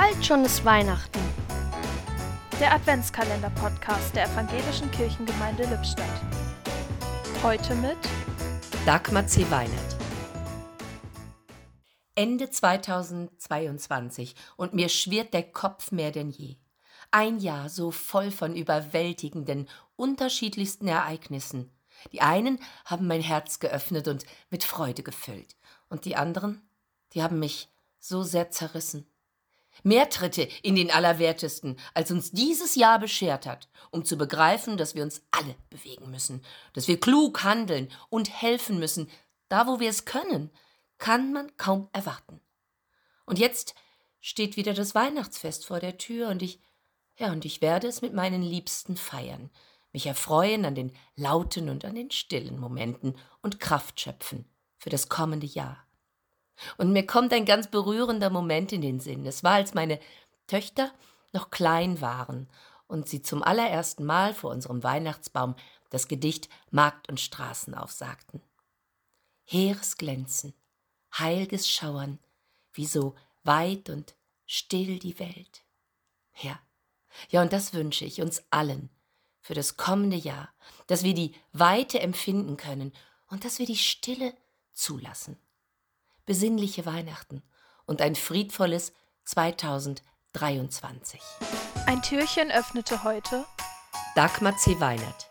Bald schon ist Weihnachten. Der Adventskalender-Podcast der Evangelischen Kirchengemeinde Lippstadt. Heute mit Dagmar C. Weinert. Ende 2022 und mir schwirrt der Kopf mehr denn je. Ein Jahr so voll von überwältigenden, unterschiedlichsten Ereignissen. Die einen haben mein Herz geöffnet und mit Freude gefüllt, und die anderen, die haben mich so sehr zerrissen. Mehr Tritte in den Allerwertesten, als uns dieses Jahr beschert hat, um zu begreifen, dass wir uns alle bewegen müssen, dass wir klug handeln und helfen müssen, da wo wir es können, kann man kaum erwarten. Und jetzt steht wieder das Weihnachtsfest vor der Tür und ich, ja, und ich werde es mit meinen Liebsten feiern, mich erfreuen an den lauten und an den stillen Momenten und Kraft schöpfen für das kommende Jahr. Und mir kommt ein ganz berührender Moment in den Sinn. Es war, als meine Töchter noch klein waren und sie zum allerersten Mal vor unserem Weihnachtsbaum das Gedicht Markt und Straßen aufsagten. Heeres Glänzen, heilges Schauern, wie so weit und still die Welt. Ja, ja, und das wünsche ich uns allen für das kommende Jahr, dass wir die Weite empfinden können und dass wir die Stille zulassen besinnliche Weihnachten und ein friedvolles 2023. Ein Türchen öffnete heute Dagmar C. Weinert.